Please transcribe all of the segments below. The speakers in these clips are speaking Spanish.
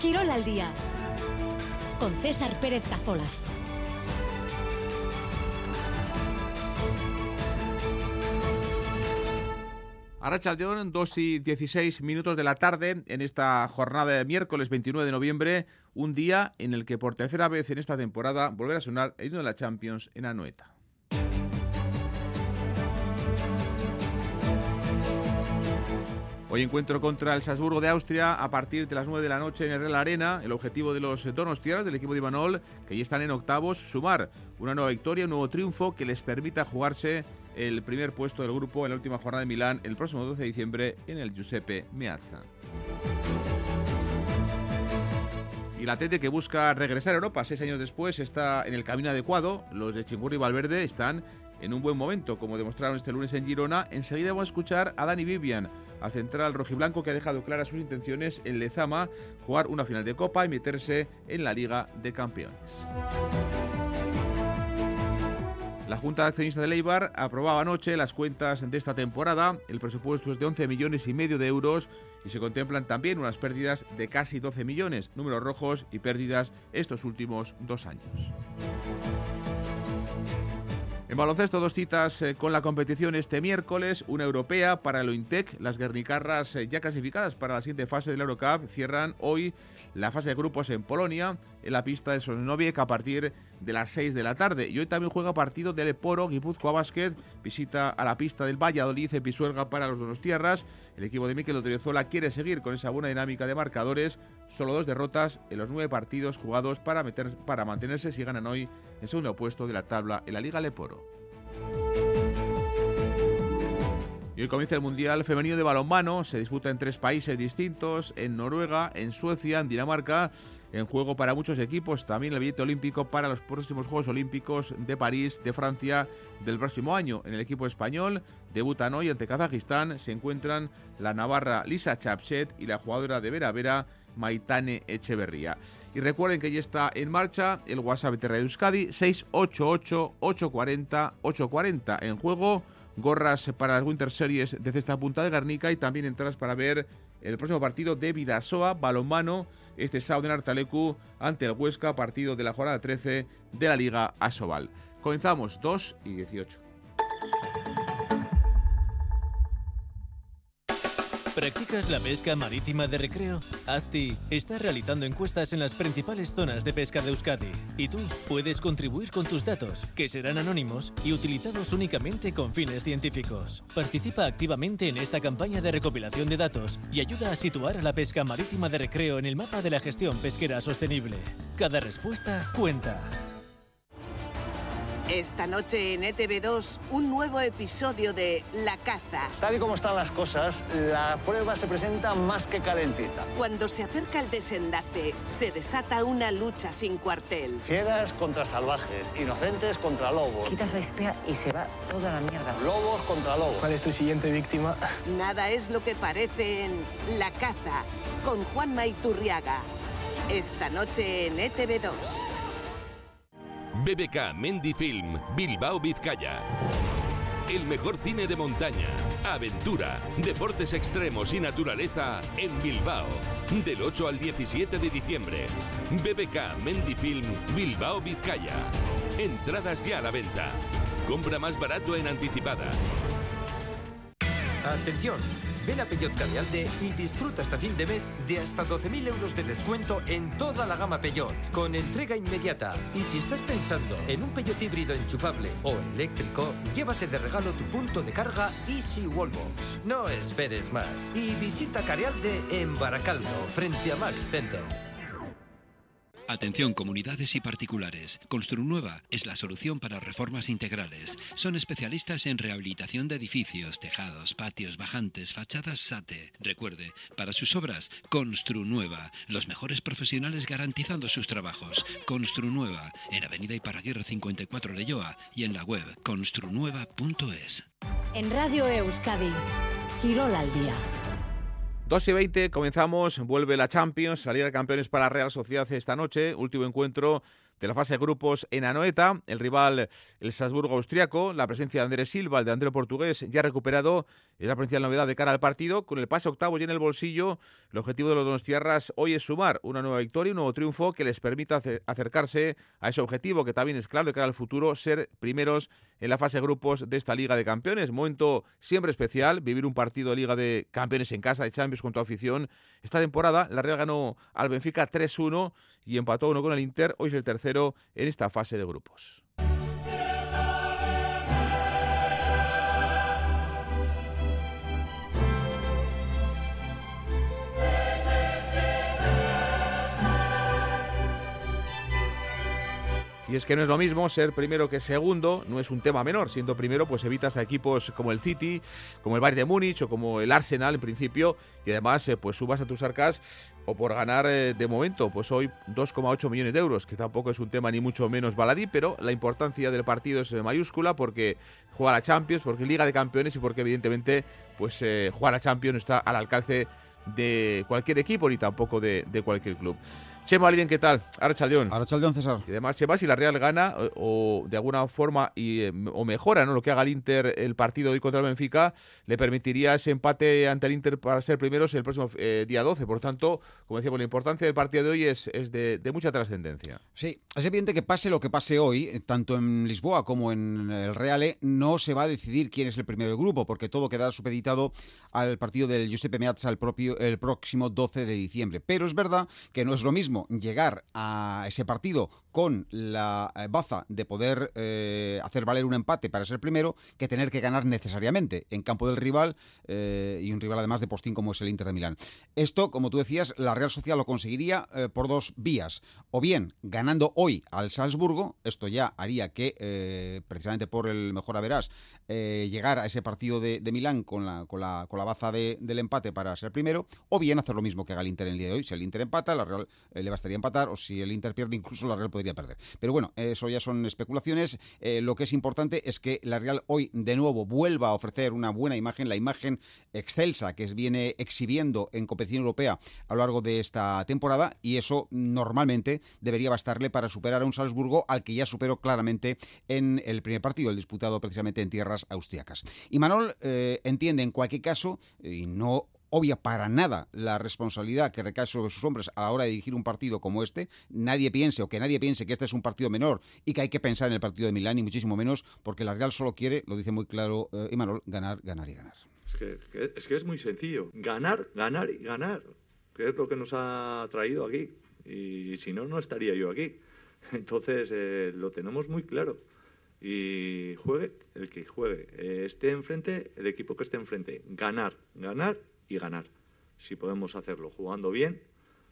Quirol al día con César Pérez Cazolas. Arrachaldeón, 2 y 16 minutos de la tarde en esta jornada de miércoles 29 de noviembre, un día en el que por tercera vez en esta temporada volverá a sonar el himno de la Champions en Anoeta. Hoy encuentro contra el Salzburgo de Austria a partir de las 9 de la noche en el Real Arena. El objetivo de los donostianos del equipo de Imanol, que ya están en octavos, sumar una nueva victoria, un nuevo triunfo que les permita jugarse el primer puesto del grupo en la última jornada de Milán el próximo 12 de diciembre en el Giuseppe Meazza. Y la Tete que busca regresar a Europa seis años después está en el camino adecuado. Los de Chingurri y Valverde están en un buen momento, como demostraron este lunes en Girona. Enseguida vamos a escuchar a Dani Vivian, al central rojiblanco que ha dejado claras sus intenciones en Lezama, jugar una final de Copa y meterse en la Liga de Campeones. La Junta de Accionistas de Leibar aprobaba anoche las cuentas de esta temporada. El presupuesto es de 11 millones y medio de euros y se contemplan también unas pérdidas de casi 12 millones, números rojos y pérdidas estos últimos dos años. En baloncesto, dos citas eh, con la competición este miércoles, una europea para el Ointec. Las guernicarras eh, ya clasificadas para la siguiente fase del Eurocup cierran hoy la fase de grupos en Polonia, en la pista de Sosnowiec a partir de las 6 de la tarde. Y hoy también juega partido del Eporo, Guipúzcoa Basket, visita a la pista del Valladolid en Pisuerga para los dos tierras. El equipo de Mikel Odriozola quiere seguir con esa buena dinámica de marcadores, solo dos derrotas en los nueve partidos jugados para, meter, para mantenerse si ganan hoy en segundo puesto de la tabla en la Liga Leporo. Y hoy comienza el Mundial Femenino de Balonmano. Se disputa en tres países distintos, en Noruega, en Suecia, en Dinamarca. En juego para muchos equipos, también el billete olímpico para los próximos Juegos Olímpicos de París, de Francia, del próximo año. En el equipo español, debutan hoy ante Kazajistán. Se encuentran la navarra Lisa Chapchet y la jugadora de Vera Vera, Maitane Echeverría. Y recuerden que ya está en marcha el WhatsApp de Euskadi 688-840-840 en juego gorras para las Winter Series desde esta punta de Garnica y también entradas para ver el próximo partido de Vidasoa, balonmano, este sábado en Artalecu ante el Huesca, partido de la jornada 13 de la Liga Asobal. Comenzamos 2 y 18. ¿Practicas la pesca marítima de recreo? ASTI está realizando encuestas en las principales zonas de pesca de Euskadi y tú puedes contribuir con tus datos, que serán anónimos y utilizados únicamente con fines científicos. Participa activamente en esta campaña de recopilación de datos y ayuda a situar a la pesca marítima de recreo en el mapa de la gestión pesquera sostenible. Cada respuesta cuenta. Esta noche en ETV2, un nuevo episodio de La Caza. Tal y como están las cosas, la prueba se presenta más que calentita. Cuando se acerca el desenlace, se desata una lucha sin cuartel. Fieras contra salvajes, inocentes contra lobos. Quitas la espea y se va toda la mierda. Lobos contra lobos. ¿Cuál es tu siguiente víctima? Nada es lo que parece en La Caza, con Juan Maiturriaga. Esta noche en ETV2. BBK Mendy Film, Bilbao, Vizcaya. El mejor cine de montaña, aventura, deportes extremos y naturaleza en Bilbao. Del 8 al 17 de diciembre. BBK Mendy Film, Bilbao, Vizcaya. Entradas ya a la venta. Compra más barato en anticipada. Atención, ven a Peugeot Cavialde y disfruta hasta fin de mes de hasta 12.000 euros de descuento en toda la gama Peugeot, con entrega inmediata. Y si estás pensando en un Peugeot híbrido enchufable o eléctrico, llévate de regalo tu punto de carga Easy Wallbox. No esperes más y visita Cavialde en Baracaldo, frente a Max Center. Atención comunidades y particulares. Construnueva es la solución para reformas integrales. Son especialistas en rehabilitación de edificios, tejados, patios, bajantes, fachadas SATE. Recuerde, para sus obras, Construnueva. Los mejores profesionales garantizando sus trabajos. Construnueva, en Avenida Iparraguirre 54 Leyoa y en la web construnueva.es. En Radio Euskadi, Girol al día. 2 y 20, comenzamos, vuelve la Champions, salida de campeones para Real Sociedad esta noche, último encuentro de la fase de grupos en Anoeta. El rival, el Salzburgo austriaco, la presencia de Andrés Silva, el de André Portugués, ya recuperado. Es la principal novedad de cara al partido. Con el pase octavo y en el bolsillo, el objetivo de los dos tierras hoy es sumar una nueva victoria, un nuevo triunfo que les permita acercarse a ese objetivo que también es claro de cara al futuro, ser primeros en la fase de grupos de esta Liga de Campeones. Momento siempre especial, vivir un partido de Liga de Campeones en casa de Champions con tu afición. Esta temporada la Real ganó al Benfica 3-1 y empató uno con el Inter. Hoy es el tercero en esta fase de grupos. Es que no es lo mismo ser primero que segundo, no es un tema menor. Siendo primero, pues evitas a equipos como el City, como el Bayern de Múnich o como el Arsenal en principio, y además eh, pues subas a tus arcas o por ganar eh, de momento, pues hoy 2,8 millones de euros, que tampoco es un tema ni mucho menos baladí, pero la importancia del partido es eh, mayúscula porque juega la Champions, porque Liga de Campeones y porque evidentemente pues jugar a Champions está al alcance de cualquier equipo ni tampoco de cualquier club. Chema alguien ¿qué tal? Arrachaldeón. Arrachaldeón, César. Y además, Chema, si la Real gana o, de alguna forma y, eh, o mejora ¿no? lo que haga el Inter el partido hoy contra el Benfica, le permitiría ese empate ante el Inter para ser primeros el próximo eh, día 12. Por tanto, como decíamos, la importancia del partido de hoy es, es de, mucha trascendencia. Sí, es evidente que pase lo que pase hoy, eh, tanto en Lisboa como en el Real, no se va a decidir quién es el primero del grupo, porque todo quedará supeditado al partido del Giuseppe Meazza el, propio, el próximo 12 de diciembre. Pero es verdad que no es lo mismo llegar a ese partido con la eh, baza de poder eh, hacer valer un empate para ser primero que tener que ganar necesariamente en campo del rival eh, y un rival además de postín como es el Inter de Milán. Esto, como tú decías, la Real Sociedad lo conseguiría por dos vías. O bien ganando hoy al Salzburgo, esto ya haría que, precisamente por el mejor verás, llegar a ese partido de, Milán con la, con la, con la baza del empate para ser primero, o bien hacer lo mismo que haga el Inter en el día de hoy. Si el Inter empata, la Real le bastaría empatar, o si el Inter pierde, incluso la Real podría perder. Pero bueno, eso ya son especulaciones. Eh, lo que es importante es que la Real hoy de nuevo vuelva a ofrecer una buena imagen, la imagen excelsa que viene exhibiendo en competición europea a lo largo de esta temporada, y eso normalmente debería bastarle para superar a un Salzburgo al que ya superó claramente en el primer partido, el disputado precisamente en tierras austriacas. Y Manol eh, entiende en cualquier caso, y no obvia para nada la responsabilidad que recae sobre sus hombres a la hora de dirigir un partido como este. Nadie piense o que nadie piense que este es un partido menor y que hay que pensar en el partido de Milán y muchísimo menos porque la Real solo quiere, lo dice muy claro eh, Imanol, ganar, ganar y ganar. Es que, es que es muy sencillo. Ganar, ganar y ganar. Que es lo que nos ha traído aquí. Y si no, no estaría yo aquí. Entonces, eh, lo tenemos muy claro y juegue el que juegue. Eh, esté enfrente, el equipo que esté enfrente. Ganar, ganar y ganar. Si podemos hacerlo jugando bien,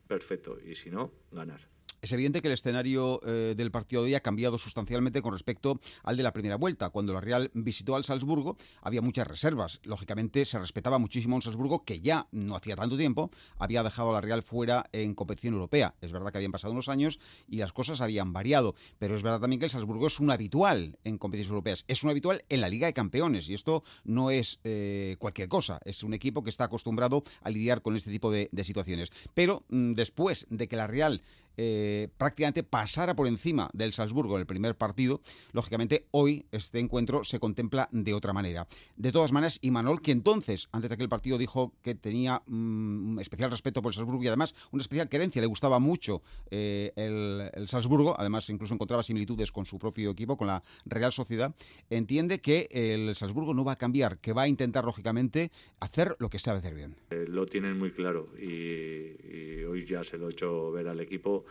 perfecto. Y si no, ganar. Es evidente que el escenario eh, del partido de hoy ha cambiado sustancialmente con respecto al de la primera vuelta. Cuando la Real visitó al Salzburgo había muchas reservas. Lógicamente se respetaba muchísimo un Salzburgo que ya no hacía tanto tiempo había dejado a la Real fuera en competición europea. Es verdad que habían pasado unos años y las cosas habían variado, pero es verdad también que el Salzburgo es un habitual en competiciones europeas. Es un habitual en la Liga de Campeones y esto no es eh, cualquier cosa. Es un equipo que está acostumbrado a lidiar con este tipo de, situaciones. Pero mm, después de que la Real eh, prácticamente pasara por encima del Salzburgo en el primer partido, lógicamente hoy este encuentro se contempla de otra manera. De todas maneras, Imanol, que entonces, antes de aquel partido, dijo que tenía mm, un especial respeto por el Salzburgo y además una especial querencia, le gustaba mucho eh, el, Salzburgo, además incluso encontraba similitudes con su propio equipo, con la Real Sociedad, entiende que el Salzburgo no va a cambiar, que va a intentar, lógicamente, hacer lo que sabe hacer bien. Eh, lo tienen muy claro y hoy ya se lo he hecho ver al equipo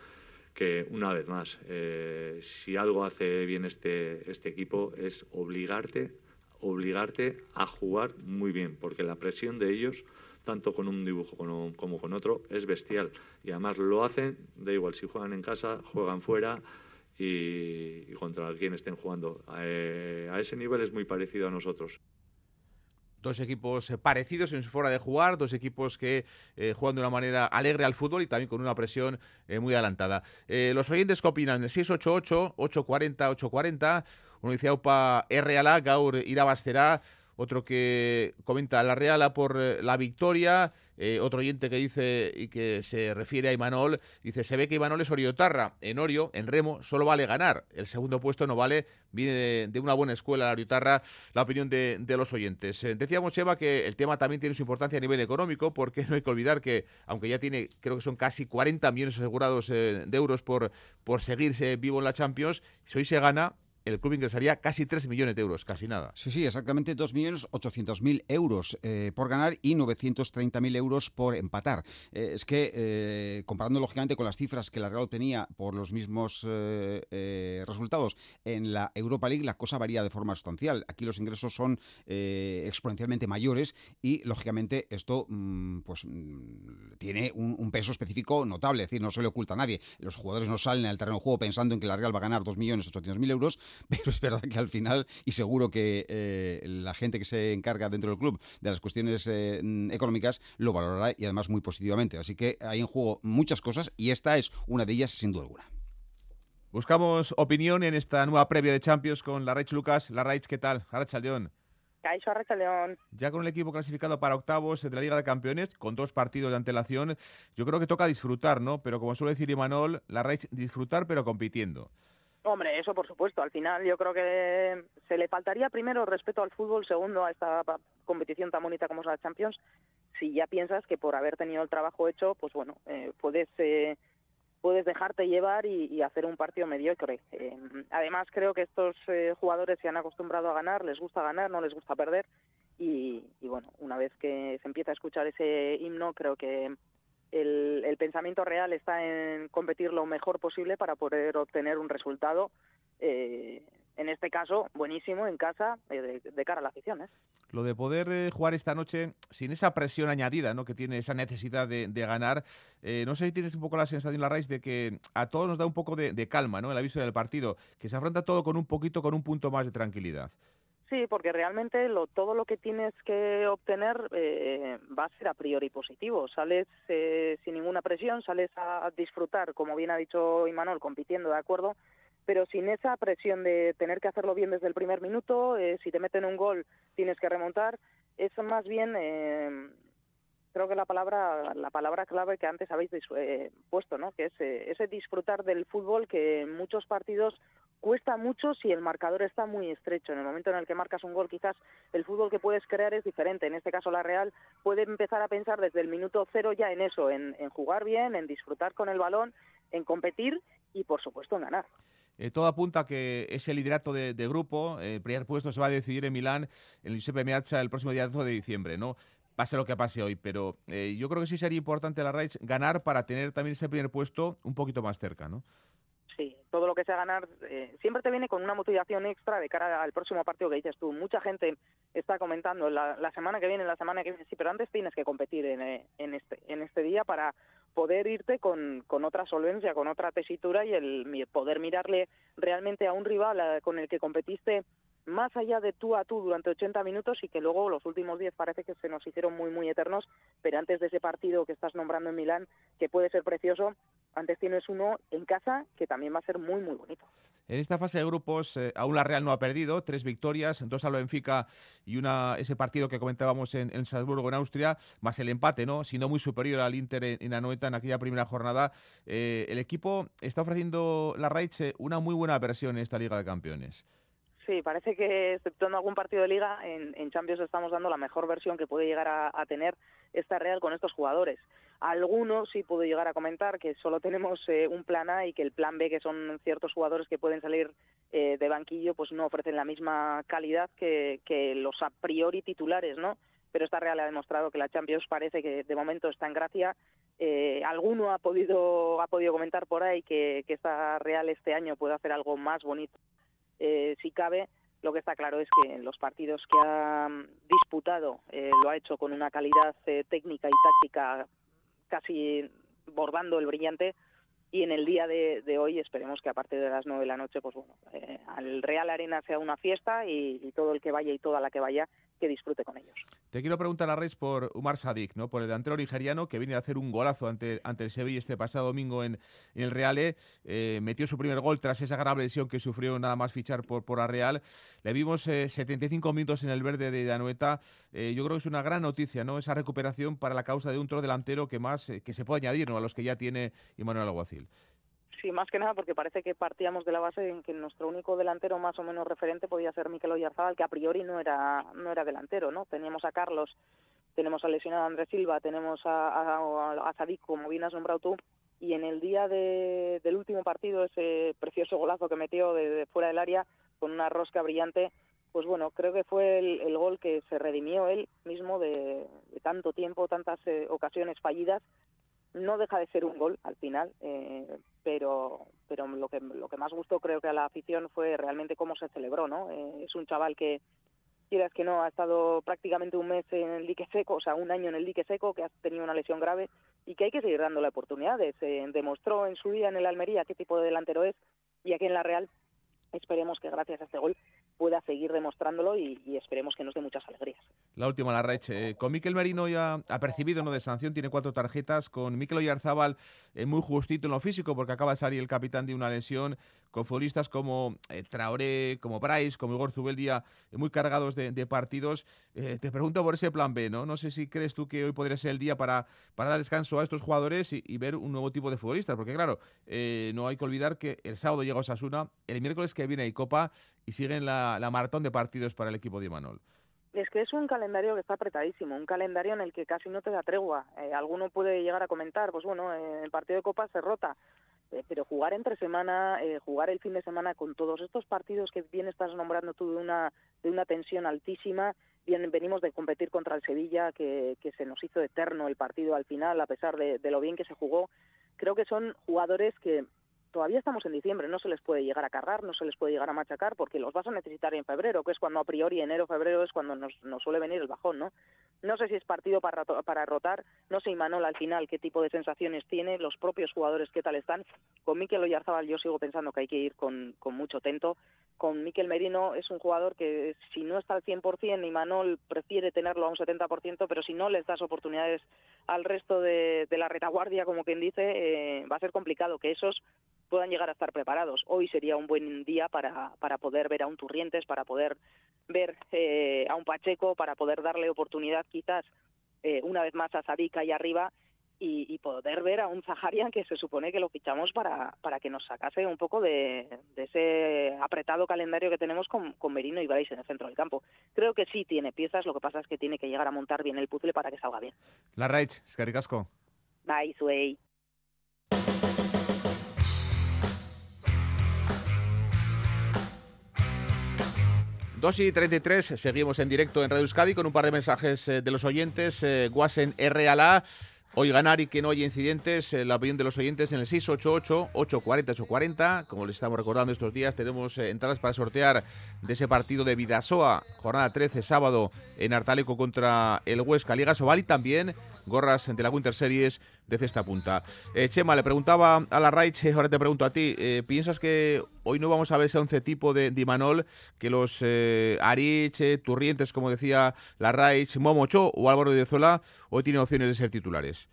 que una vez más, eh, si algo hace bien este, este equipo es obligarte, obligarte a jugar muy bien, porque la presión de ellos, tanto con un dibujo como, con otro, es bestial. Y además lo hacen, da igual si juegan en casa, juegan fuera y, contra quien estén jugando. Eh, a ese nivel es muy parecido a nosotros. Dos equipos eh, parecidos en su de jugar, dos equipos que eh, juegan de una manera alegre al fútbol y también con una presión eh, muy adelantada. los oyentes que opinan, el 688-840-840, uno dice Aupa R gaur irabaztera, otro que comenta la Real por eh, la victoria, eh, otro oyente que dice y que se refiere a Imanol, dice, se ve que Imanol es Oriotarra, en Orio, en Remo, solo vale ganar, el segundo puesto no vale, viene de, una buena escuela la Oriotarra, la opinión de, los oyentes. Eh, decíamos, Eva, que el tema también tiene su importancia a nivel económico, porque no hay que olvidar que, aunque ya tiene, creo que son casi 40 millones asegurados de euros por, por seguirse vivo en la Champions, si hoy se gana, el club ingresaría casi 3 millones de euros, casi nada. Sí, sí, exactamente 2.800.000 euros eh, por ganar y 930.000 euros por empatar. Eh, es que, eh, comparando lógicamente con las cifras que la Real tenía por los mismos resultados en la Europa League, la cosa varía de forma sustancial. Aquí los ingresos son exponencialmente mayores y, lógicamente, esto mm, pues mm, tiene un, un, peso específico notable, es decir, no se le oculta a nadie. Los jugadores no salen al terreno de juego pensando en que la Real va a ganar 2.800.000 euros, pero es verdad que al final, y seguro que eh, la gente que se encarga dentro del club de las cuestiones eh, económicas lo valorará y además muy positivamente. Así que hay en juego muchas cosas y esta es una de ellas sin duda alguna. Buscamos opinión en esta nueva previa de Champions con la Raich Lucas. La Raich, ¿qué tal? Arracha León. León. Ya con el equipo clasificado para octavos de la Liga de Campeones, con dos partidos de antelación, yo creo que toca disfrutar, ¿no? Pero como suele decir Imanol, la Raich, disfrutar pero compitiendo. Hombre, eso por supuesto. Al final yo creo que se le faltaría primero respeto al fútbol, segundo a esta competición tan bonita como es la Champions, si ya piensas que por haber tenido el trabajo hecho, pues bueno, eh, puedes eh, puedes dejarte llevar y, hacer un partido mediocre. Eh, además creo que estos jugadores se han acostumbrado a ganar, les gusta ganar, no les gusta perder y, y bueno, una vez que se empieza a escuchar ese himno, creo que el, pensamiento real está en competir lo mejor posible para poder obtener un resultado, eh, en este caso, buenísimo en casa, eh, de, cara a la afición. ¿eh? Lo de poder jugar esta noche sin esa presión añadida, ¿no? que tiene esa necesidad de, ganar, no sé si tienes un poco la sensación, la raíz, de que a todos nos da un poco de, calma ¿no? el aviso del partido, que se afronta todo con un poquito, con un punto más de tranquilidad. Sí, porque realmente lo, todo lo que tienes que obtener eh, va a ser a priori positivo. Sales eh, sin ninguna presión, sales a disfrutar, como bien ha dicho Imanol, compitiendo, ¿de acuerdo? Pero sin esa presión de tener que hacerlo bien desde el primer minuto, eh, si te meten un gol tienes que remontar. Es más bien, creo que la palabra, la palabra clave que antes habéis puesto, ¿no? Que es ese disfrutar del fútbol que en muchos partidos cuesta mucho si el marcador está muy estrecho. En el momento en el que marcas un gol, quizás el fútbol que puedes crear es diferente. En este caso, la Real puede empezar a pensar desde el minuto cero ya en eso, en, jugar bien, en disfrutar con el balón, en competir y, por supuesto, en ganar. Eh, todo apunta a que ese liderato de, grupo, el primer puesto se va a decidir en Milán, en el Giuseppe Meazza, el próximo día 2 de diciembre, ¿no? Pase lo que pase hoy, pero eh, yo creo que sí sería importante la Raids ganar para tener también ese primer puesto un poquito más cerca, ¿no? Sí, todo lo que sea ganar eh, siempre te viene con una motivación extra de cara al próximo partido que dices tú. Mucha gente está comentando la, semana que viene, la semana que viene, sí, pero antes tienes que competir en, eh, este en este día para poder irte con, otra solvencia, con otra tesitura y el poder mirarle realmente a un rival con el que competiste más allá de tú a tú durante 80 minutos y que luego los últimos 10 parece que se nos hicieron muy, muy eternos, pero antes de ese partido que estás nombrando en Milán, que puede ser precioso, antes tienes uno en casa que también va a ser muy, muy bonito. En esta fase de grupos, eh, aún la Real no ha perdido, tres victorias, dos a lo Benfica y una ese partido que comentábamos en, Salzburgo, en Austria, más el empate, ¿no? Siendo muy superior al Inter en, en Anoeta en aquella primera jornada. Eh, el equipo está ofreciendo la Raiche una muy buena versión en esta Liga de Campeones. Sí, parece que exceptuando algún partido de liga, en, en, Champions estamos dando la mejor versión que puede llegar a, tener esta Real con estos jugadores. Algunos sí puedo llegar a comentar que solo tenemos eh, un plan A y que el plan B, que son ciertos jugadores que pueden salir eh, de banquillo, pues no ofrecen la misma calidad que, que los a priori titulares, ¿no? Pero esta Real ha demostrado que la Champions parece que de momento está en gracia. Eh, alguno ha podido ha podido comentar por ahí que, que esta Real este año puede hacer algo más bonito eh, si cabe, lo que está claro es que en los partidos que ha mm, disputado eh, lo ha hecho con una calidad eh, técnica y táctica casi bordando el brillante y en el día de, hoy esperemos que a partir de las nueve de la noche pues bueno al Real Arena sea una fiesta y, todo el que vaya y toda la que vaya disfrute con ellos. Te quiero preguntar a Reis por Umar Sadik, ¿no? por el delantero nigeriano que viene a hacer un golazo ante, ante el Sevilla este pasado domingo en, el Real. Eh, metió su primer gol tras esa grave lesión que sufrió nada más fichar por, por la Real. Le vimos 75 eh, minutos en el verde de Danueta. Eh, yo creo que es una gran noticia, ¿no? Esa recuperación para la causa de un tro delantero que más que se puede añadir ¿no? a los que ya tiene Immanuel Alguacil. Sí, más que nada porque parece que partíamos de la base en que nuestro único delantero más o menos referente podía ser Mikel Oyarzábal, que a priori no era no era delantero, ¿no? Teníamos a Carlos, tenemos al lesionado Andrés Silva, tenemos a, a, a Sadik, como bien has nombrado tú, y en el día del último partido, ese precioso golazo que metió de, fuera del área con una rosca brillante, pues bueno, creo que fue el, gol que se redimió él mismo de, tanto tiempo, tantas eh, ocasiones fallidas no deja de ser un gol al final, eh, pero pero lo que lo que más gustó creo que a la afición fue realmente cómo se celebró, ¿no? Eh, es un chaval que quieras que no ha estado prácticamente un mes en el dique seco, o sea, un año en el dique seco, que ha tenido una lesión grave y que hay que seguir dándole oportunidades. Se demostró en su día en el Almería qué tipo de delantero es y aquí en la Real esperemos que gracias a este gol pueda seguir demostrándolo y, esperemos que nos dé muchas alegrías. La última, la Reche. Eh, con Miquel Merino ya ha percibido no de sanción, tiene cuatro tarjetas. Con Miquel Oyarzábal eh, muy justito en lo físico porque acaba de salir el capitán de una lesión. Con futbolistas como eh, Traoré, como Bryce, como Igor Zubeldía, muy cargados de, partidos. te pregunto por ese plan B, ¿no? No sé si crees tú que hoy podría ser el día para, para dar descanso a estos jugadores y, ver un nuevo tipo de futbolistas. Porque claro, no hay que olvidar que el sábado llega Osasuna, el miércoles que viene hay Copa y siguen la, maratón de partidos para el equipo de Imanol. Es que es un calendario que está apretadísimo, un calendario en el que casi no te da tregua. Eh, alguno puede llegar a comentar, pues bueno, el partido de Copa se rota, eh, pero jugar entre semana, eh, jugar el fin de semana con todos estos partidos que bien estás nombrando tú de una, de una tensión altísima, bien venimos de competir contra el Sevilla, que se nos hizo eterno el partido al final, a pesar de lo bien que se jugó. Creo que son jugadores que todavía estamos en diciembre, no se les puede llegar a cargar, no se les puede llegar a machacar, porque los vas a necesitar en febrero, que es cuando a priori enero, febrero es cuando nos, suele venir el bajón, ¿no? No sé si es partido para, para rotar, no sé Imanol al final qué tipo de sensaciones tiene, los propios jugadores qué tal están. Con Mikel Oyarzabal yo sigo pensando que hay que ir con, con mucho tento. Con Mikel Merino es un jugador que si no está al 100%, Imanol prefiere tenerlo a un 70%, pero si no les das oportunidades al resto de, la retaguardia, como quien dice, eh, va a ser complicado que esos puedan llegar a estar preparados. Hoy sería un buen día para, para poder ver a un Turrientes, para poder ver eh, a un Pacheco, para poder darle oportunidad quizás eh, una vez más a Sadik ahí arriba y, poder ver a un Zaharian que se supone que lo fichamos para, para que nos sacase un poco de, ese apretado calendario que tenemos con, con Merino y Bryce en el centro del campo. Creo que sí tiene piezas, lo que pasa es que tiene que llegar a montar bien el puzzle para que salga bien. La Raich, Scaricasco. Bye, Suey. 2 y 33, seguimos en directo en Radio Euskadi con un par de mensajes eh, de los oyentes. Eh, Guasen RALA, hoy ganar y que no haya incidentes. Eh, la opinión de los oyentes en el 688-840-840. Como les estamos recordando estos días, tenemos entradas para sortear de ese partido de Vidasoa, jornada 13, sábado en Artaleco contra el Huesca Liga Sobal y también gorras de la Winter Series de cesta punta. Eh, Chema, le preguntaba a la Raich, ahora te pregunto a ti, eh, ¿piensas que hoy no vamos a ver ese once tipo de Dimanol, que los eh, Arich, Turrientes, como decía la Raich, Momocho o Álvaro de Zola, hoy tienen opciones de ser titulares?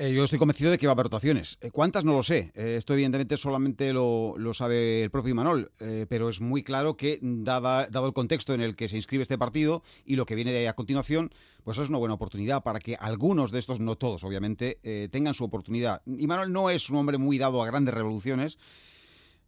Eh, yo estoy convencido de que va a haber rotaciones. Eh, ¿Cuántas? No lo sé. Eh, esto evidentemente solamente lo, sabe el propio Imanol, pero es muy claro que dado el contexto en el que se inscribe este partido y lo que viene de ahí a continuación, pues es una buena oportunidad para que algunos de estos, no todos obviamente, tengan su oportunidad. Imanol no es un hombre muy dado a grandes revoluciones,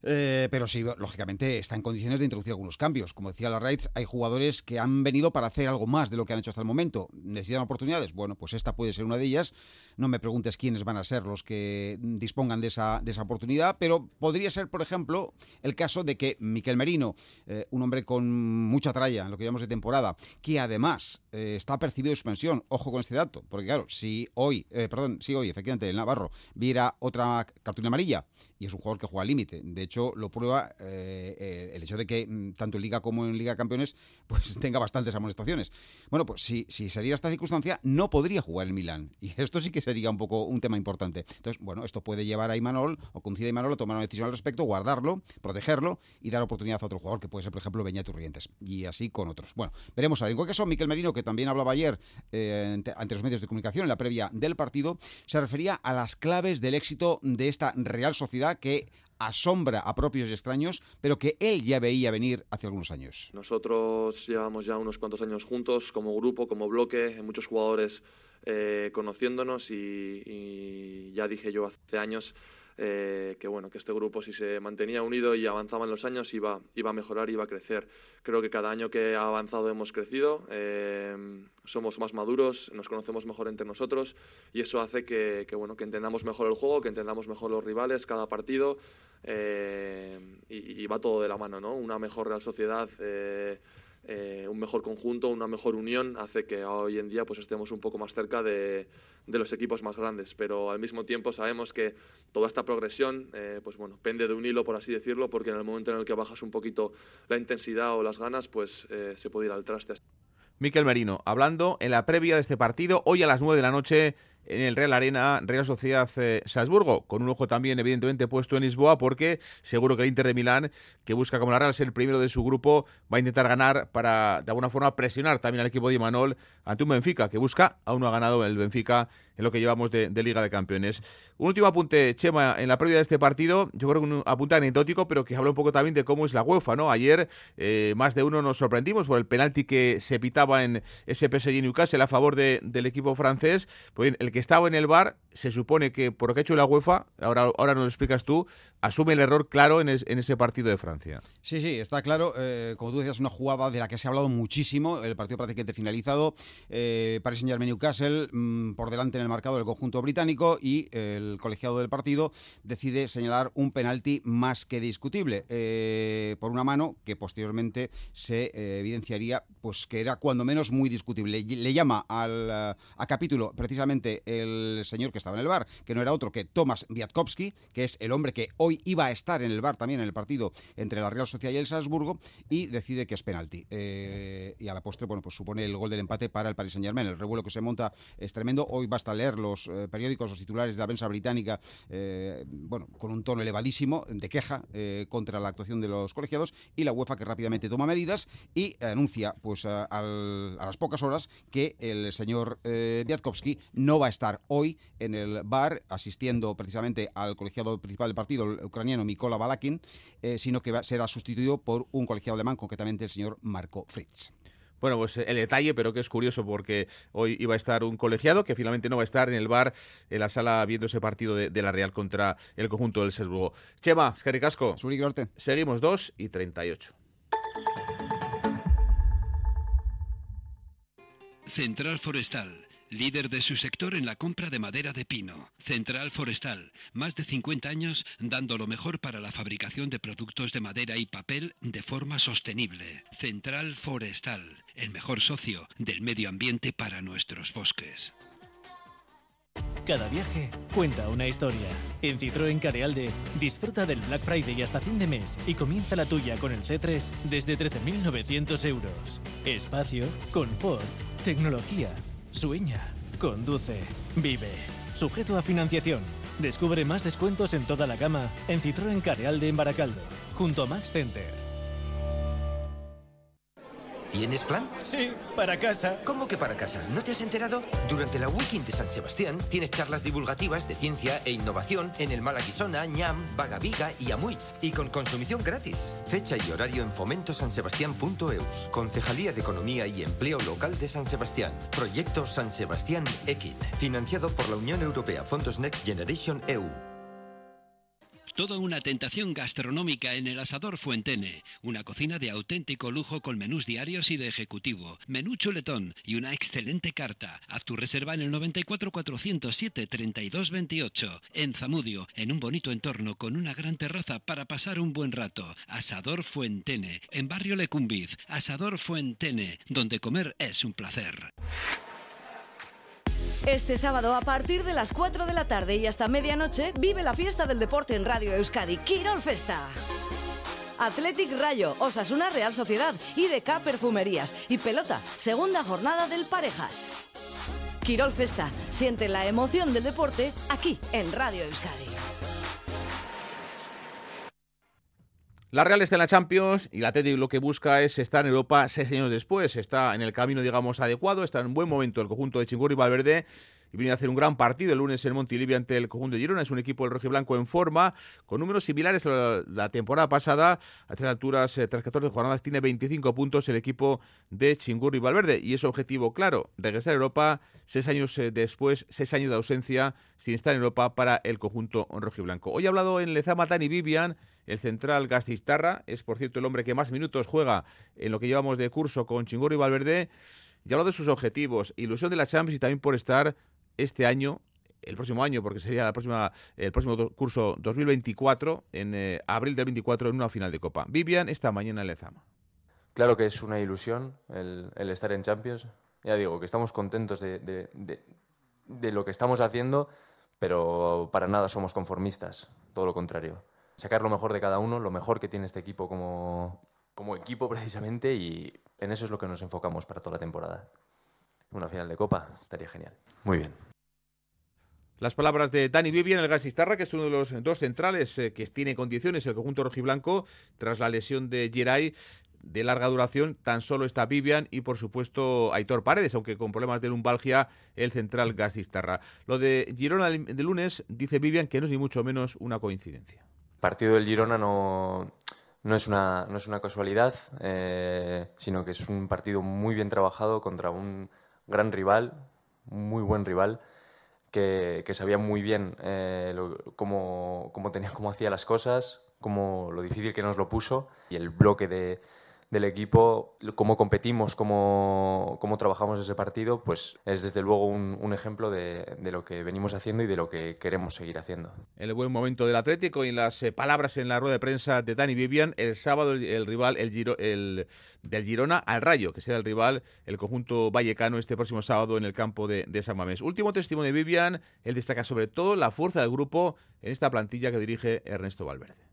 eh, pero sí, lógicamente está en condiciones de introducir algunos cambios. Como decía la Raids, hay jugadores que han venido para hacer algo más de lo que han hecho hasta el momento. ¿Necesitan oportunidades? Bueno, pues esta puede ser una de ellas. No me preguntes quiénes van a ser los que dispongan de esa, de esa oportunidad, pero podría ser, por ejemplo, el caso de que Miquel Merino, eh, un hombre con mucha tralla en lo que llamamos de temporada, que además eh, está percibido de suspensión, ojo con este dato, porque claro, si hoy, perdón, si hoy efectivamente el Navarro viera otra cartulina amarilla, y es un jugador que juega al límite, de hecho lo prueba eh, el hecho de que mm, tanto en Liga como en Liga de Campeones pues tenga bastantes amonestaciones. Bueno, pues si, se diera esta circunstancia, no podría jugar el Milán. Y esto sí que sería un poco un tema importante. Entonces, bueno, esto puede llevar a Imanol o coincide a Imanol a tomar una decisión al respecto, guardarlo, protegerlo y dar oportunidad a otro jugador que puede ser, por ejemplo, Beñat Urrientes. Y así con otros. Bueno, veremos a ver. En cualquier caso, Miquel Merino, que también hablaba ayer eh, ante los medios de comunicación en la previa del partido, se refería a las claves del éxito de esta Real Sociedad que asombra a propios y extraños, pero que él ya veía venir hace algunos años. Nosotros llevamos ya unos cuantos años juntos como grupo, como bloque, muchos jugadores eh, conociéndonos y, ya dije yo hace años eh, que bueno que este grupo si se mantenía unido y avanzaba en los años iba, iba a mejorar, iba a crecer. Creo que cada año que ha avanzado hemos crecido, eh, somos más maduros, nos conocemos mejor entre nosotros y eso hace que, bueno que entendamos mejor el juego, que entendamos mejor los rivales, cada partido y, va todo de la mano, ¿no? Una mejor Real Sociedad. Eh, un mejor conjunto, una mejor unión, hace que hoy en día pues, estemos un poco más cerca de, los equipos más grandes. Pero al mismo tiempo sabemos que toda esta progresión eh, pues, bueno, pende de un hilo, por así decirlo, porque en el momento en el que bajas un poquito la intensidad o las ganas, pues eh, se puede ir al traste. Miquel Merino, hablando en la previa de este partido, hoy a las 9 de la noche en el Real Arena, Real Sociedad eh, Salzburgo, con un ojo también evidentemente puesto en Lisboa, porque seguro que el Inter de Milán, que busca como la Real ser el primero de su grupo, va a intentar ganar para de alguna forma presionar también al equipo de Imanol ante un Benfica, que busca, aún no ha ganado el Benfica en lo que llevamos de, Liga de Campeones. Un último apunte, Chema, en la previa de este partido, yo creo que un apunte anecdótico, pero que habla un poco también de cómo es la UEFA, ¿no? Ayer eh, más de uno nos sorprendimos por el penalti que se pitaba en ese PSG Newcastle a favor del equipo francés, pues que estaba en el bar, se supone que por lo que ha hecho la UEFA, ahora, ahora nos lo explicas tú, asume el error claro en, ese partido de Francia. Sí, sí, está claro. Eh, como tú decías, una jugada de la que se ha hablado muchísimo, el partido prácticamente finalizado. Eh, Paris Saint-Germain Newcastle mm, por delante en el marcado del conjunto británico y el colegiado del partido decide señalar un penalti más que discutible eh, por una mano que posteriormente se evidenciaría pues que era cuando menos muy discutible. Le llama al a capítulo precisamente el señor que estaba en el bar, que no era otro que Tomás Wiatkowski, que es el hombre que hoy iba a estar en el bar también en el partido entre la Real Sociedad y el Salzburgo, y decide que es penalti. Eh, y a la postre, bueno, pues supone el gol del empate para el Paris Saint Germain. El revuelo que se monta es tremendo. Hoy basta leer los eh, periódicos, los titulares de la prensa británica, eh, bueno, con un tono elevadísimo de queja contra la actuación de los colegiados y la UEFA que rápidamente toma medidas y anuncia, pues a, las pocas horas, que el señor Wiatkowski no va a estar hoy en el bar asistiendo precisamente al colegiado principal del partido, el ucraniano Mikola Balakin, eh, sino que será sustituido por un colegiado alemán, concretamente el señor Marco Fritz. Bueno, pues el detalle, pero que es curioso porque hoy iba a estar un colegiado que finalmente no va a estar en el bar, en la sala, viendo ese partido de, la Real contra el conjunto del Sesburgo. Chema, Scaricasco. Seguimos 2 y 38. Central Forestal líder de su sector en la compra de madera de pino. Central Forestal, más de 50 años dando lo mejor para la fabricación de productos de madera y papel de forma sostenible. Central Forestal, el mejor socio del medio ambiente para nuestros bosques. Cada viaje cuenta una historia. En Citroën Carealde, disfruta del Black Friday hasta fin de mes y comienza la tuya con el C3 desde 13.900 euros. Espacio, confort, tecnología Sueña, conduce, vive. Sujeto a financiación. Descubre más descuentos en toda la gama en Citroën Careal de Embaracaldo, junto a Max Center. ¿Tienes plan? Sí, para casa. ¿Cómo que para casa? ¿No te has enterado? Durante la Weekend de San Sebastián tienes charlas divulgativas de ciencia e innovación en el Malaguisona, Ñam, Vagaviga y Amuitz y con consumición gratis. Fecha y horario en fomentosansebastián.eus. Concejalía de Economía y Empleo Local de San Sebastián. Proyecto San Sebastián Ekin. Financiado por la Unión Europea Fondos Next Generation EU. Toda una tentación gastronómica en el Asador Fuentene. Una cocina de auténtico lujo con menús diarios y de ejecutivo. Menú chuletón y una excelente carta. Haz tu reserva en el 94 407 3228. En Zamudio, en un bonito entorno con una gran terraza para pasar un buen rato. Asador Fuentene. En Barrio Lecumbiz. Asador Fuentene. Donde comer es un placer. Este sábado a partir de las 4 de la tarde y hasta medianoche vive la fiesta del deporte en Radio Euskadi, Quirol Festa. Athletic Rayo, Osasuna Real Sociedad, IDK Perfumerías y Pelota, segunda jornada del Parejas. Quirol Festa, siente la emoción del deporte aquí en Radio Euskadi. La Real está en la Champions y la Athletic lo que busca es estar en Europa seis años después. Está en el camino, digamos, adecuado, está en un buen momento el conjunto de Chingurri y Valverde y viene a hacer un gran partido el lunes en Montilivi ante el conjunto de Girona. Es un equipo del blanco en forma, con números similares a la, temporada pasada. A estas alturas, eh, tras 14 jornadas, tiene 25 puntos el equipo de Chingurri y Valverde. Y es objetivo claro, regresar a Europa seis años eh, después, seis años de ausencia sin estar en Europa para el conjunto rojiblanco. Hoy ha hablado en Lezama Tani Vivian el central Gastistarra, es por cierto el hombre que más minutos juega en lo que llevamos de curso con Chingurri y Valverde. Ya hablado de sus objetivos, ilusión de la Champions y también por estar este año, el próximo año, porque sería la próxima, el próximo curso 2024, en eh, abril del 24, en una final de Copa. Vivian, esta mañana en Lezama. Claro que es una ilusión el, estar en Champions. Ya digo, que estamos contentos de, lo que estamos haciendo, pero para nada somos conformistas, todo lo contrario. Sacar lo mejor de cada uno, lo mejor que tiene este equipo como, equipo precisamente, y en eso es lo que nos enfocamos para toda la temporada. Una final de Copa estaría genial. Muy bien. Las palabras de Dani Vivian, el Gasistarra, que es uno de los dos centrales eh, que tiene condiciones el conjunto rojiblanco tras la lesión de Geray de larga duración. Tan solo está Vivian y, por supuesto, Aitor Paredes, aunque con problemas de lumbalgia, el central Gasistarra. Lo de Girona de lunes, dice Vivian, que no es ni mucho menos una coincidencia. Partido del Girona no, no, es, una, no es una casualidad, eh, sino que es un partido muy bien trabajado contra un gran rival, muy buen rival que, sabía muy bien eh, cómo, tenía, cómo hacía las cosas, cómo, lo difícil que nos lo puso y el bloque de, del equipo, cómo competimos, cómo, cómo, trabajamos ese partido, pues es desde luego un, ejemplo de, lo que venimos haciendo y de lo que queremos seguir haciendo. El buen momento del Atlético y en las eh, palabras en la rueda de prensa de Dani Vivian, el sábado el, rival el, Giro, el del Girona al Rayo, que será el rival, el conjunto vallecano este próximo sábado en el campo de, de San Mamés. Último testimonio de Vivian, él destaca sobre todo la fuerza del grupo en esta plantilla que dirige Ernesto Valverde.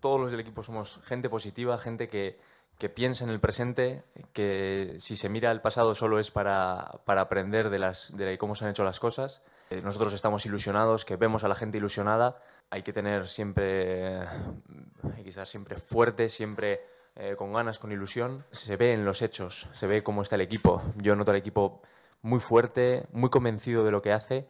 Todos los del equipo somos gente positiva, gente que que piense en el presente, que si se mira al pasado solo es para, para aprender de, las, de cómo se han hecho las cosas. Eh, nosotros estamos ilusionados, que vemos a la gente ilusionada. Hay que tener siempre, hay que siempre fuerte, siempre eh, con ganas, con ilusión. Se ve en los hechos, se ve cómo está el equipo. Yo noto al equipo muy fuerte, muy convencido de lo que hace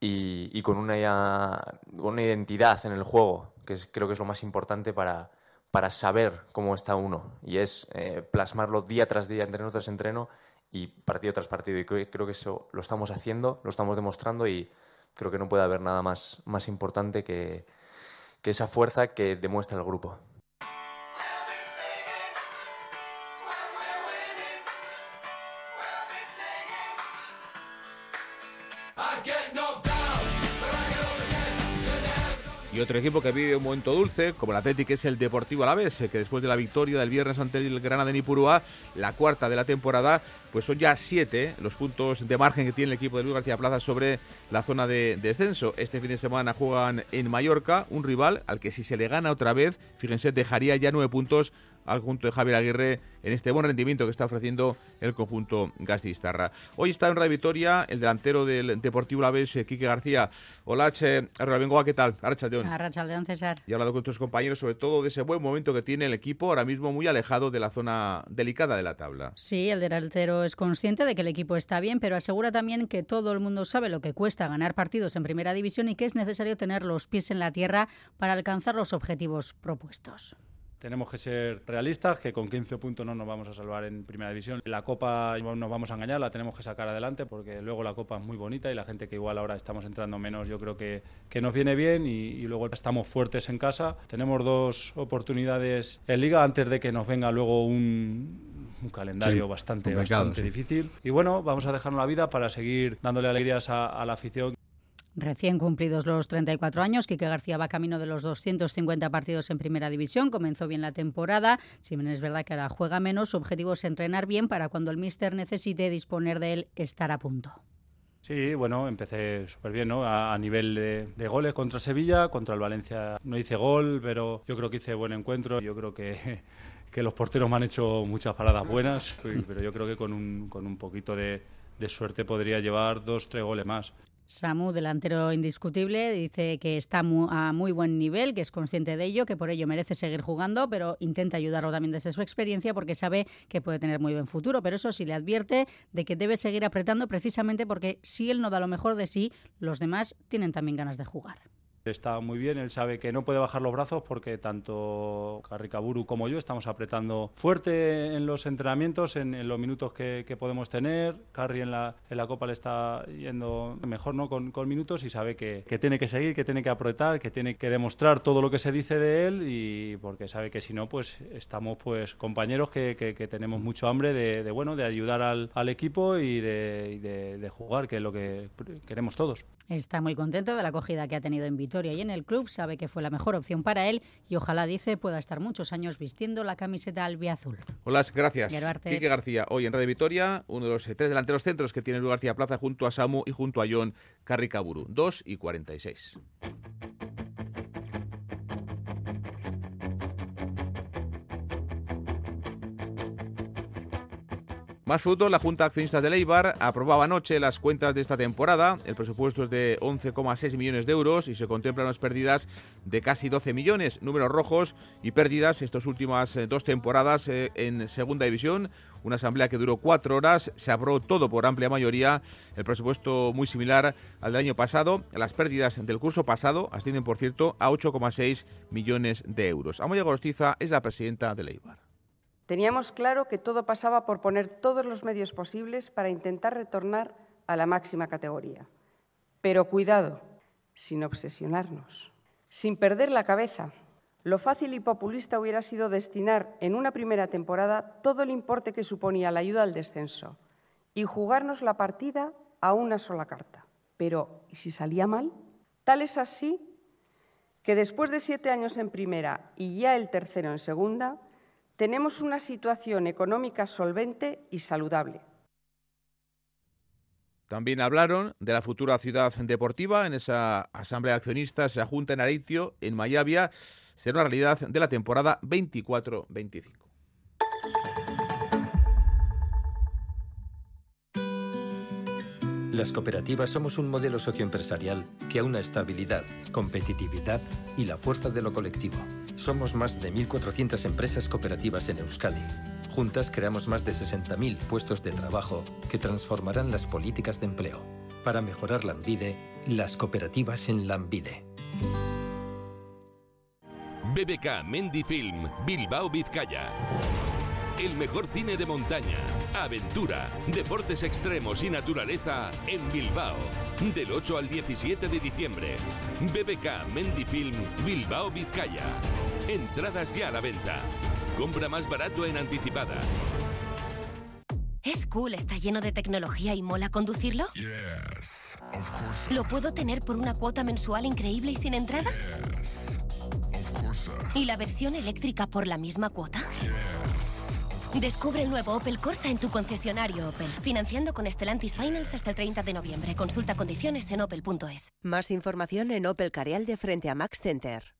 y, y con, una, una identidad en el juego, que creo que es lo más importante para, para saber cómo está uno y es eh, plasmarlo día tras día, entreno tras entreno y partido tras partido. Y creo, que eso lo estamos haciendo, lo estamos demostrando y creo que no puede haber nada más, más importante que esa fuerza que demuestra el grupo. Y otro equipo que vive un momento dulce, como el Atlético, es el Deportivo Alavés, eh, que después de la victoria del viernes ante el Granada de Nipurúa, la cuarta de la temporada, pues son ya siete los puntos de margen que tiene el equipo de Luis García Plaza sobre la zona de descenso. Este fin de semana juegan en Mallorca, un rival al que si se le gana otra vez, fíjense, dejaría ya nueve puntos al conjunto de Javier Aguirre en este buen rendimiento que está ofreciendo el conjunto Gastistarra. Hoy está en Radio Vitoria el delantero del Deportivo Alavés, eh, Quique García. Hola, Che, Bengoa, ¿qué tal? Arrachaldeón. Arrachaldeón, César. Y he hablado con tus compañeros sobre todo de ese buen momento que tiene el equipo, ahora mismo muy alejado de la zona delicada de la tabla. Sí, el delantero es consciente de que el equipo está bien, pero asegura también que todo el mundo sabe lo que cuesta ganar partidos en primera división y que es necesario tener los pies en la tierra para alcanzar los objetivos propuestos. Tenemos que ser realistas, que con 15 puntos no nos vamos a salvar en primera división. La Copa no nos vamos a engañar, la tenemos que sacar adelante porque luego la Copa es muy bonita y la gente que igual ahora estamos entrando menos yo creo que, que nos viene bien y, luego estamos fuertes en casa. Tenemos dos oportunidades en liga antes de que nos venga luego un, un calendario bastante, bastante difícil. Y bueno, vamos a dejarnos la vida para seguir dándole alegrías a, a la afición. Recién cumplidos los 34 años, Quique García va camino de los 250 partidos en Primera División. Comenzó bien la temporada. Si bien es verdad que ahora juega menos, su objetivo es entrenar bien para cuando el míster necesite disponer de él estar a punto. Sí, bueno, empecé súper bien, ¿no? A, nivel de, goles contra Sevilla, contra el Valencia no hice gol, pero yo creo que hice buen encuentro. Yo creo que, que los porteros me han hecho muchas paradas buenas, pero yo creo que con un, con un poquito de, de suerte podría llevar dos, tres goles más. Samu, delantero indiscutible, dice que está a muy buen nivel, que es consciente de ello, que por ello merece seguir jugando, pero intenta ayudarlo también desde su experiencia porque sabe que puede tener muy buen futuro. Pero eso sí le advierte de que debe seguir apretando precisamente porque si él no da lo mejor de sí, los demás tienen también ganas de jugar. Está muy bien, él sabe que no puede bajar los brazos porque tanto Carricaburu como yo estamos apretando fuerte en los entrenamientos, en, los minutos que, podemos tener. Carri en la, en la Copa le está yendo mejor ¿no? con, minutos y sabe que, tiene que seguir, que tiene que apretar, que tiene que demostrar todo lo que se dice de él y porque sabe que si no, pues estamos pues compañeros que, tenemos mucho hambre de, bueno, de ayudar al, equipo y, de, de jugar, que es lo que queremos todos. Está muy contento de la acogida que ha tenido en Vitoria y en el club, sabe que fue la mejor opción para él y ojalá, dice, pueda estar muchos años vistiendo la camiseta albiazul. Hola, gracias. Quique García, hoy en Radio Vitoria, uno de los tres delanteros centros que tiene Luis García Plaza junto a Samu y junto a John Carricaburu. 2 y 46. Más fútbol, la Junta de Accionistas de Leibar aprobaba anoche las cuentas de esta temporada. El presupuesto es de 11,6 millones de euros y se contemplan unas pérdidas de casi 12 millones, números rojos y pérdidas estas últimas eh, dos temporadas eh, en Segunda División. Una asamblea que duró cuatro horas, se aprobó todo por amplia mayoría, el presupuesto muy similar al del año pasado. Las pérdidas del curso pasado ascienden, por cierto, a 8,6 millones de euros. Amoya Gorostiza es la presidenta de Leibar. Teníamos claro que todo pasaba por poner todos los medios posibles para intentar retornar a la máxima categoría. Pero cuidado, sin obsesionarnos, sin perder la cabeza. Lo fácil y populista hubiera sido destinar en una primera temporada todo el importe que suponía la ayuda al descenso y jugarnos la partida a una sola carta. Pero, ¿y si salía mal? Tal es así que después de siete años en primera y ya el tercero en segunda, tenemos una situación económica solvente y saludable. También hablaron de la futura ciudad deportiva en esa asamblea de accionistas, esa junta en Aritio, en Mayavia. Será una realidad de la temporada 24-25. Las cooperativas somos un modelo socioempresarial que aúna estabilidad, competitividad y la fuerza de lo colectivo. Somos más de 1.400 empresas cooperativas en Euskadi. Juntas creamos más de 60.000 puestos de trabajo que transformarán las políticas de empleo. Para mejorar la Lambide, las cooperativas en Lambide. BBK Mendifilm, Bilbao Vizcaya. El mejor cine de montaña, aventura, deportes extremos y naturaleza en Bilbao. Del 8 al 17 de diciembre. BBK Mendifilm Bilbao Vizcaya. Entradas ya a la venta. Compra más barato en anticipada. ¿Es cool, está lleno de tecnología y mola conducirlo? Yes, of course. ¿Lo puedo tener por una cuota mensual increíble y sin entrada? Yes, of course. ¿Y la versión eléctrica por la misma cuota? Descubre el nuevo Opel Corsa en tu concesionario Opel. Financiando con Stellantis Finance hasta el 30 de noviembre. Consulta condiciones en opel.es. Más información en Opel Carial de frente a Max Center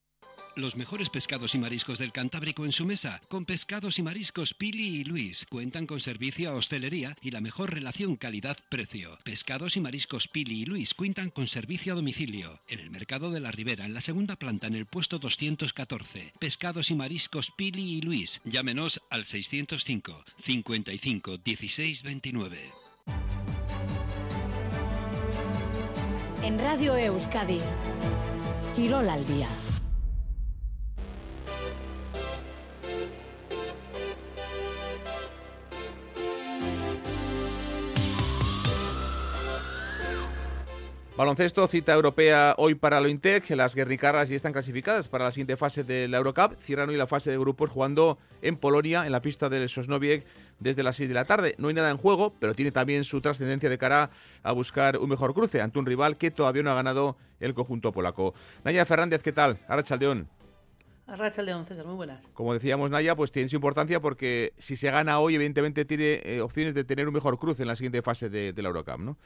los mejores pescados y mariscos del Cantábrico en su mesa, con pescados y mariscos Pili y Luis. Cuentan con servicio a hostelería y la mejor relación calidad-precio. Pescados y mariscos Pili y Luis cuentan con servicio a domicilio. En el Mercado de la Ribera, en la segunda planta, en el puesto 214. Pescados y mariscos Pili y Luis. Llámenos al 605 55 16 29. En Radio Euskadi, Quirol al día. Baloncesto, cita europea hoy para lo Intec. Las guerricarras ya están clasificadas para la siguiente fase de la Eurocup. Cierran hoy la fase de grupos jugando en Polonia, en la pista del Sosnowiec, desde las 6 de la tarde. No hay nada en juego, pero tiene también su trascendencia de cara a buscar un mejor cruce ante un rival que todavía no ha ganado el conjunto polaco. Naya Fernández, ¿qué tal? Arrachaldeón. Arrachaldeón, César, muy buenas. Como decíamos, Naya, pues tiene su importancia porque si se gana hoy, evidentemente tiene eh, opciones de tener un mejor cruce en la siguiente fase de, de la Eurocup, ¿no?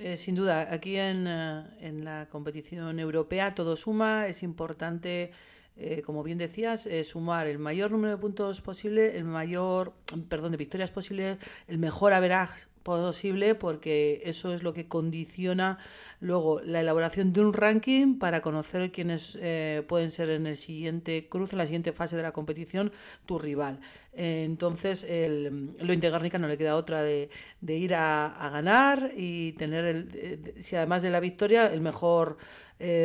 Eh, sin duda, aquí en, eh, en, la competición europea todo suma, es importante, eh, como bien decías, eh, sumar el mayor número de puntos posible, el mayor, perdón, de victorias posible, el mejor average posible porque eso es lo que condiciona luego la elaboración de un ranking para conocer quiénes eh, pueden ser en el siguiente cruce, en la siguiente fase de la competición, tu rival. Eh, entonces, el, lo Integarnica no le queda otra de, ir a, ganar y tener, el, eh, si además de la victoria, el mejor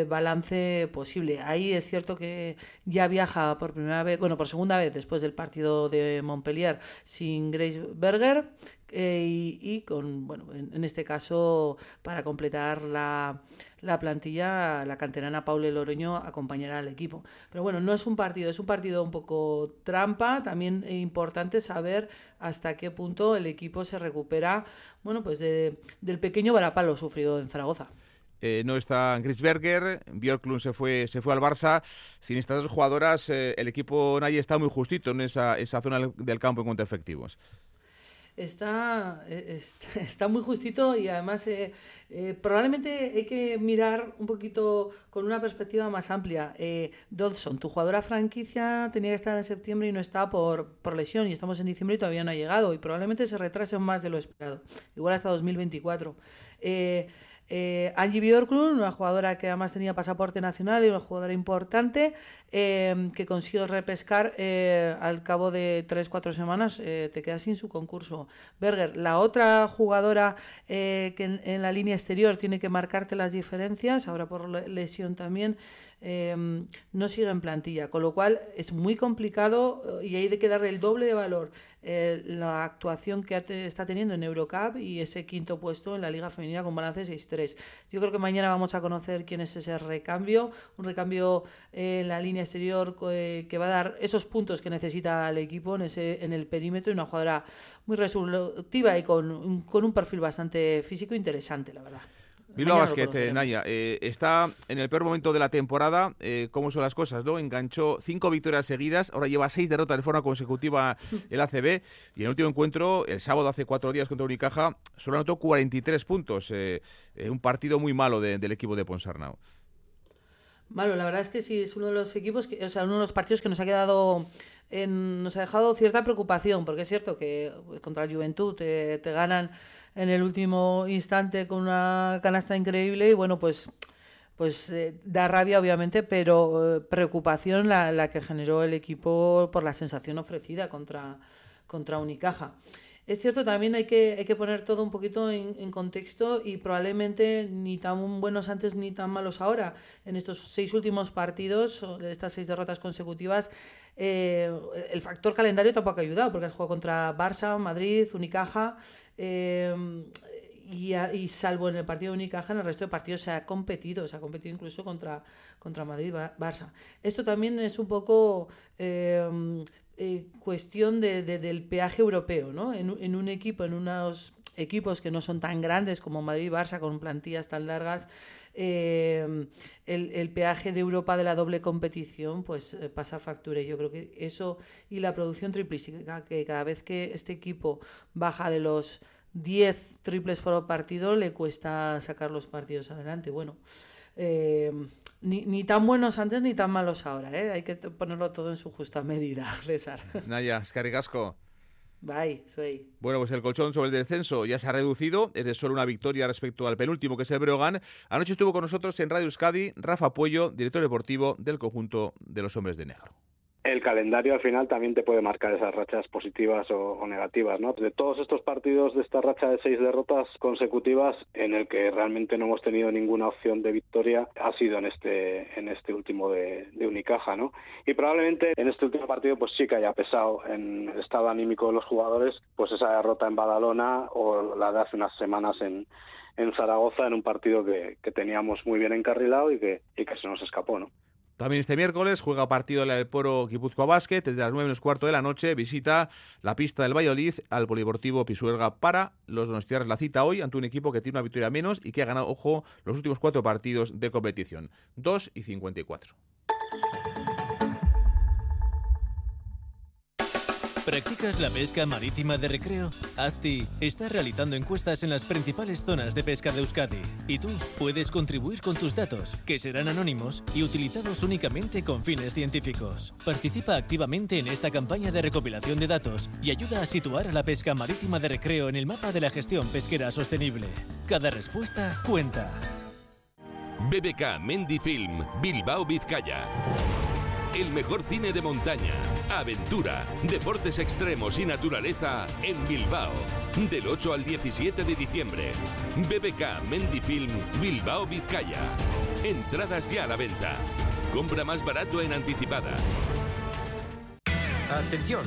balance posible. Ahí es cierto que ya viaja por primera vez, bueno, por segunda vez después del partido de Montpellier sin Grace Berger eh, y, con, bueno, en, este caso, para completar la, la plantilla, la canterana Paule Loroño acompañará al equipo. Pero bueno, no es un partido, es un partido un poco trampa, también es importante saber hasta qué punto el equipo se recupera, bueno, pues de, del pequeño varapalo sufrido en Zaragoza. Eh, no está Grisberger, Björklund se fue, se fue al Barça. Sin estas dos jugadoras, eh, el equipo Naye está muy justito en esa, esa zona del campo en cuanto a efectivos. Está, está, está, muy justito y además eh, eh, probablemente hay que mirar un poquito con una perspectiva más amplia. Eh, Dodson, tu jugadora franquicia, tenía que estar en septiembre y no está por, por lesión y estamos en diciembre y todavía no ha llegado y probablemente se retrase más de lo esperado, igual hasta 2024. Eh, eh, Angie Björklund, una jugadora que además tenía pasaporte nacional y una jugadora importante, eh, que consiguió repescar eh, al cabo de 3-4 semanas, eh, te queda sin su concurso. Berger, la otra jugadora eh, que en, en, la línea exterior tiene que marcarte las diferencias, ahora por lesión también, eh, no sigue en plantilla, con lo cual es muy complicado y hay que darle el doble de valor eh, la actuación que está teniendo en Eurocup y ese quinto puesto en la Liga Femenina con balance 6-3. Yo creo que mañana vamos a conocer quién es ese recambio, un recambio eh, en la línea exterior eh, que va a dar esos puntos que necesita el equipo en, ese, en el perímetro y una jugadora muy resolutiva y con, con un perfil bastante físico interesante, la verdad. Bilbao Basket, eh, Naya, eh, está en el peor momento de la temporada. Eh, ¿Cómo son las cosas? no Enganchó cinco victorias seguidas, ahora lleva seis derrotas de forma consecutiva el ACB. Y en el último encuentro, el sábado hace cuatro días contra Unicaja, solo anotó 43 puntos. Eh, un partido muy malo de, del equipo de Ponsarnau. Malo, la verdad es que sí, es uno de los equipos, que, o sea, uno de los partidos que nos ha quedado, en, nos ha dejado cierta preocupación, porque es cierto que contra el Juventud te, te ganan en el último instante con una canasta increíble y bueno, pues pues eh, da rabia obviamente, pero eh, preocupación la, que generó el equipo por la sensación ofrecida contra, contra Unicaja. Es cierto, también hay que, hay que poner todo un poquito en, en, contexto y probablemente ni tan buenos antes ni tan malos ahora. En estos seis últimos partidos, estas seis derrotas consecutivas, eh, el factor calendario tampoco ha ayudado, porque has jugado contra Barça, Madrid, Unicaja. Eh, y, a, y, salvo en el partido de Unicaja, en el resto de partidos se ha competido, se ha competido incluso contra, contra Madrid, Barça. Esto también es un poco eh, eh, cuestión de, de, del peaje europeo, ¿no? En, un equipo, en unos equipos que no son tan grandes como Madrid Barça, con plantillas tan largas, eh, el, peaje de Europa de la doble competición pues eh, pasa factura. Y yo creo que eso y la producción triplística, que cada vez que este equipo baja de los 10 triples por partido le cuesta sacar los partidos adelante. Bueno, eh, ni, ni, tan buenos antes ni tan malos ahora, ¿eh? hay que ponerlo todo en su justa medida, César. Naya, es caricasco. Bye, soy. Bueno, pues el colchón sobre el descenso ya se ha reducido, es de solo una victoria respecto al penúltimo, que es el Breogán. Anoche estuvo con nosotros en Radio Euskadi Rafa Puello, director deportivo del conjunto de los hombres de negro el calendario al final también te puede marcar esas rachas positivas o, negativas, ¿no? De todos estos partidos de esta racha de seis derrotas consecutivas, en el que realmente no hemos tenido ninguna opción de victoria, ha sido en este en este último de, de Unicaja, ¿no? Y probablemente en este último partido, pues sí que haya pesado en el estado anímico de los jugadores, pues esa derrota en Badalona o la de hace unas semanas en en Zaragoza en un partido que, que teníamos muy bien encarrilado y que, y que se nos escapó, ¿no? También este miércoles juega partido el Poro Guipúzcoa Basket. Desde las 9 menos cuarto de la noche visita la pista del Valladolid al Polideportivo Pisuerga para los donostiarres. La cita hoy ante un equipo que tiene una victoria menos y que ha ganado, ojo, los últimos cuatro partidos de competición. 2 y 54. ¿Practicas la pesca marítima de recreo? ASTI está realizando encuestas en las principales zonas de pesca de Euskadi y tú puedes contribuir con tus datos, que serán anónimos y utilizados únicamente con fines científicos. Participa activamente en esta campaña de recopilación de datos y ayuda a situar a la pesca marítima de recreo en el mapa de la gestión pesquera sostenible. Cada respuesta cuenta. BBK Mendy Film, Bilbao, Vizcaya. El mejor cine de montaña, aventura, deportes extremos y naturaleza en Bilbao. Del 8 al 17 de diciembre. BBK Mendy Film, Bilbao, Vizcaya. Entradas ya a la venta. Compra más barato en anticipada. Atención,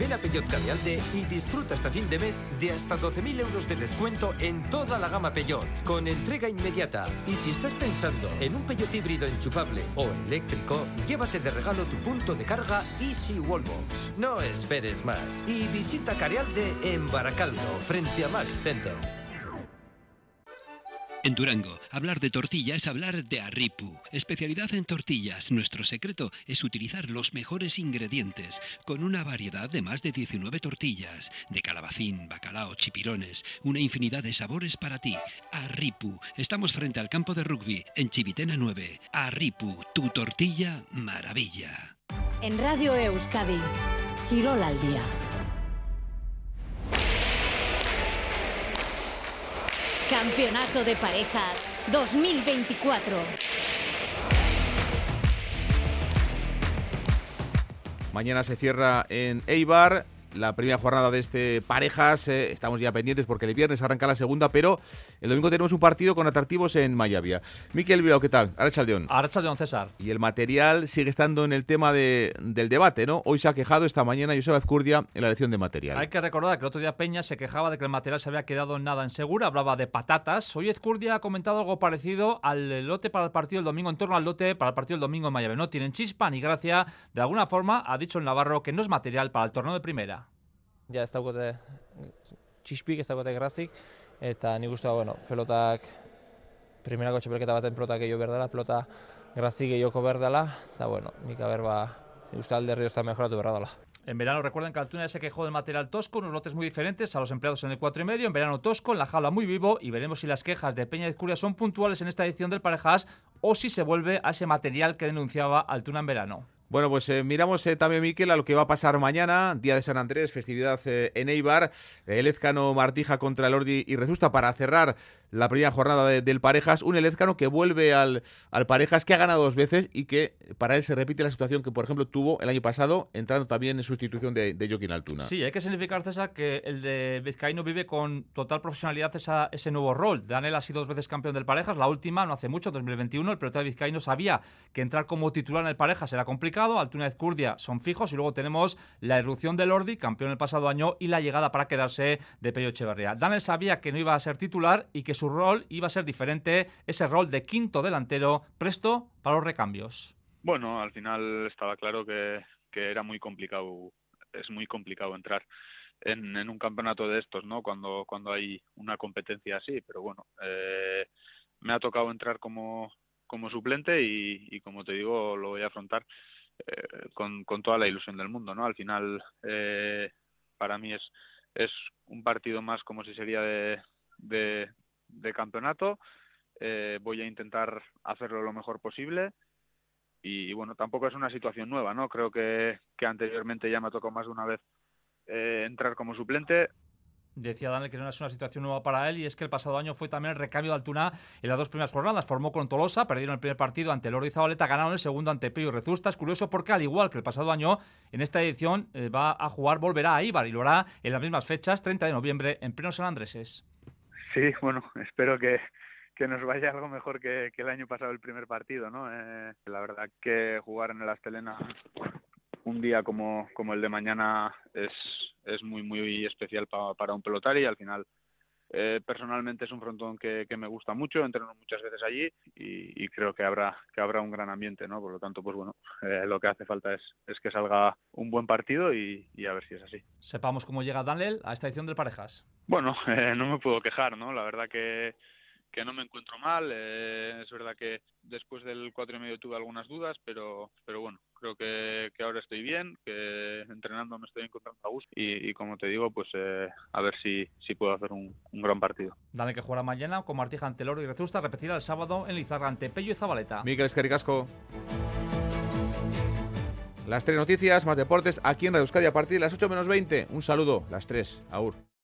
ven a Peugeot Cavialde y disfruta hasta fin de mes de hasta 12.000 euros de descuento en toda la gama Peugeot, con entrega inmediata. Y si estás pensando en un Peugeot híbrido enchufable o eléctrico, llévate de regalo tu punto de carga Easy Wallbox. No esperes más y visita Carealde en Baracaldo, frente a Max Center. En Durango, hablar de tortilla es hablar de Arripu, especialidad en tortillas. Nuestro secreto es utilizar los mejores ingredientes, con una variedad de más de 19 tortillas, de calabacín, bacalao, chipirones, una infinidad de sabores para ti. Arripu, estamos frente al campo de rugby, en Chivitena 9. Arripu, tu tortilla maravilla. En Radio Euskadi, Quirol al día. Campeonato de Parejas 2024. Mañana se cierra en Eibar la primera jornada de este parejas. eh, estamos ya pendientes porque el viernes arranca la segunda, pero el domingo tenemos un partido con atractivos en Mayavia. Miquel Bilbao, ¿qué tal? Arachaldeón. Arachaldeón, César. Y el material sigue estando en el tema de, del debate, ¿no? Hoy se ha quejado esta mañana Joseba Azcurdia en la elección de material. Hay que recordar que el otro día Peña se quejaba de que el material se había quedado en nada en segura, hablaba de patatas. Hoy Ezcurdia ha comentado algo parecido al lote para el partido del domingo, en torno al lote para el partido del domingo en Mayave. No tienen chispa ni gracia. De alguna forma ha dicho el Navarro que no es material para el torneo de primera. Ja ez daukate txispik, ez daukate grazik, eta nik uste, bueno, pelotak, primerako txapelketa baten pelota gehiago behar dela, pelota grazik gehiago behar dela, eta bueno, nik aber ba, nik uste alderri ozta mejoratu behar dela. En verano recuerden que Altuna se quejó del material tosco, unos lotes muy diferentes a los empleados en el 4 y medio. En verano tosco, en la jaula muy vivo y veremos si las quejas de Peña y Curia son puntuales en esta edición del Parejas o si se vuelve a ese material que denunciaba Altuna en verano. Bueno, pues eh, miramos eh, también, Miquel, a lo que va a pasar mañana, Día de San Andrés, festividad eh, en Eibar, el Ezcano Martija contra el Ordi y Rezusta para cerrar la primera jornada de- del Parejas, un Elezcano que vuelve al, al Parejas, que ha ganado dos veces y que para él se repite la situación que, por ejemplo, tuvo el año pasado, entrando también en sustitución de, de Joaquín Altuna. Sí, hay que significar, César, que el de Vizcaíno vive con total profesionalidad esa- ese nuevo rol. Daniel ha sido dos veces campeón del Parejas, la última no hace mucho, en 2021. El pelotero de Vizcaíno sabía que entrar como titular en el Parejas era complicado. Altuna y Ezcurdia son fijos y luego tenemos la irrupción del Ordi, campeón el pasado año, y la llegada para quedarse de Pello Echeverría. Daniel sabía que no iba a ser titular y que su rol iba a ser diferente, ese rol de quinto delantero, presto para los recambios. Bueno, al final estaba claro que, que era muy complicado, es muy complicado entrar en, un campeonato de estos, ¿no? Cuando, cuando hay una competencia así, pero bueno, eh, me ha tocado entrar como, como suplente y, y como te digo, lo voy a afrontar eh, con, con toda la ilusión del mundo, ¿no? Al final, eh, para mí es, es un partido más como si sería de, de, de campeonato. Eh, voy a intentar hacerlo lo mejor posible y bueno, tampoco es una situación nueva, ¿no? Creo que, anteriormente ya me ha tocado más de una vez eh, entrar como suplente. Decía Daniel que no es una situación nueva para él y es que el pasado año fue también el recambio de Altuna en las dos primeras jornadas. Formó con Tolosa, perdieron el primer partido ante Lordi y Zabaleta, ganaron el segundo ante y Rezusta. Es curioso porque al igual que el pasado año, en esta edición eh, va a jugar, volverá a Ibar y lo hará en las mismas fechas, 30 de noviembre, en pleno San Andreses. Sí, bueno, espero que, que nos vaya algo mejor que, que el año pasado el primer partido, ¿no? Eh, la verdad que jugar en el Astelena un día como, como el de mañana es, es muy, muy especial pa- para un pelotari y al final eh, personalmente es un frontón que, que me gusta mucho, entreno muchas veces allí y, y creo que habrá, que habrá un gran ambiente, ¿no? Por lo tanto, pues bueno, eh, lo que hace falta es, es que salga un buen partido y, y a ver si es así. Sepamos cómo llega Daniel a esta edición del Parejas. Bueno, eh, no me puedo quejar, ¿no? La verdad que, que no me encuentro mal. Eh, es verdad que después del cuatro y medio tuve algunas dudas, pero, pero bueno, creo que, que ahora estoy bien, que entrenando me estoy encontrando a gusto y, y como te digo, pues eh, a ver si, si puedo hacer un, un gran partido. Dale que jugará mañana con Martija ante Loro y Rezusta, repetirá el sábado en Lizarra ante Pello y Zabaleta. Miquel Escaricasco. Las tres noticias, más deportes, aquí en Radio Euskadi a partir de las 8 menos 20. Un saludo, las tres. Aur.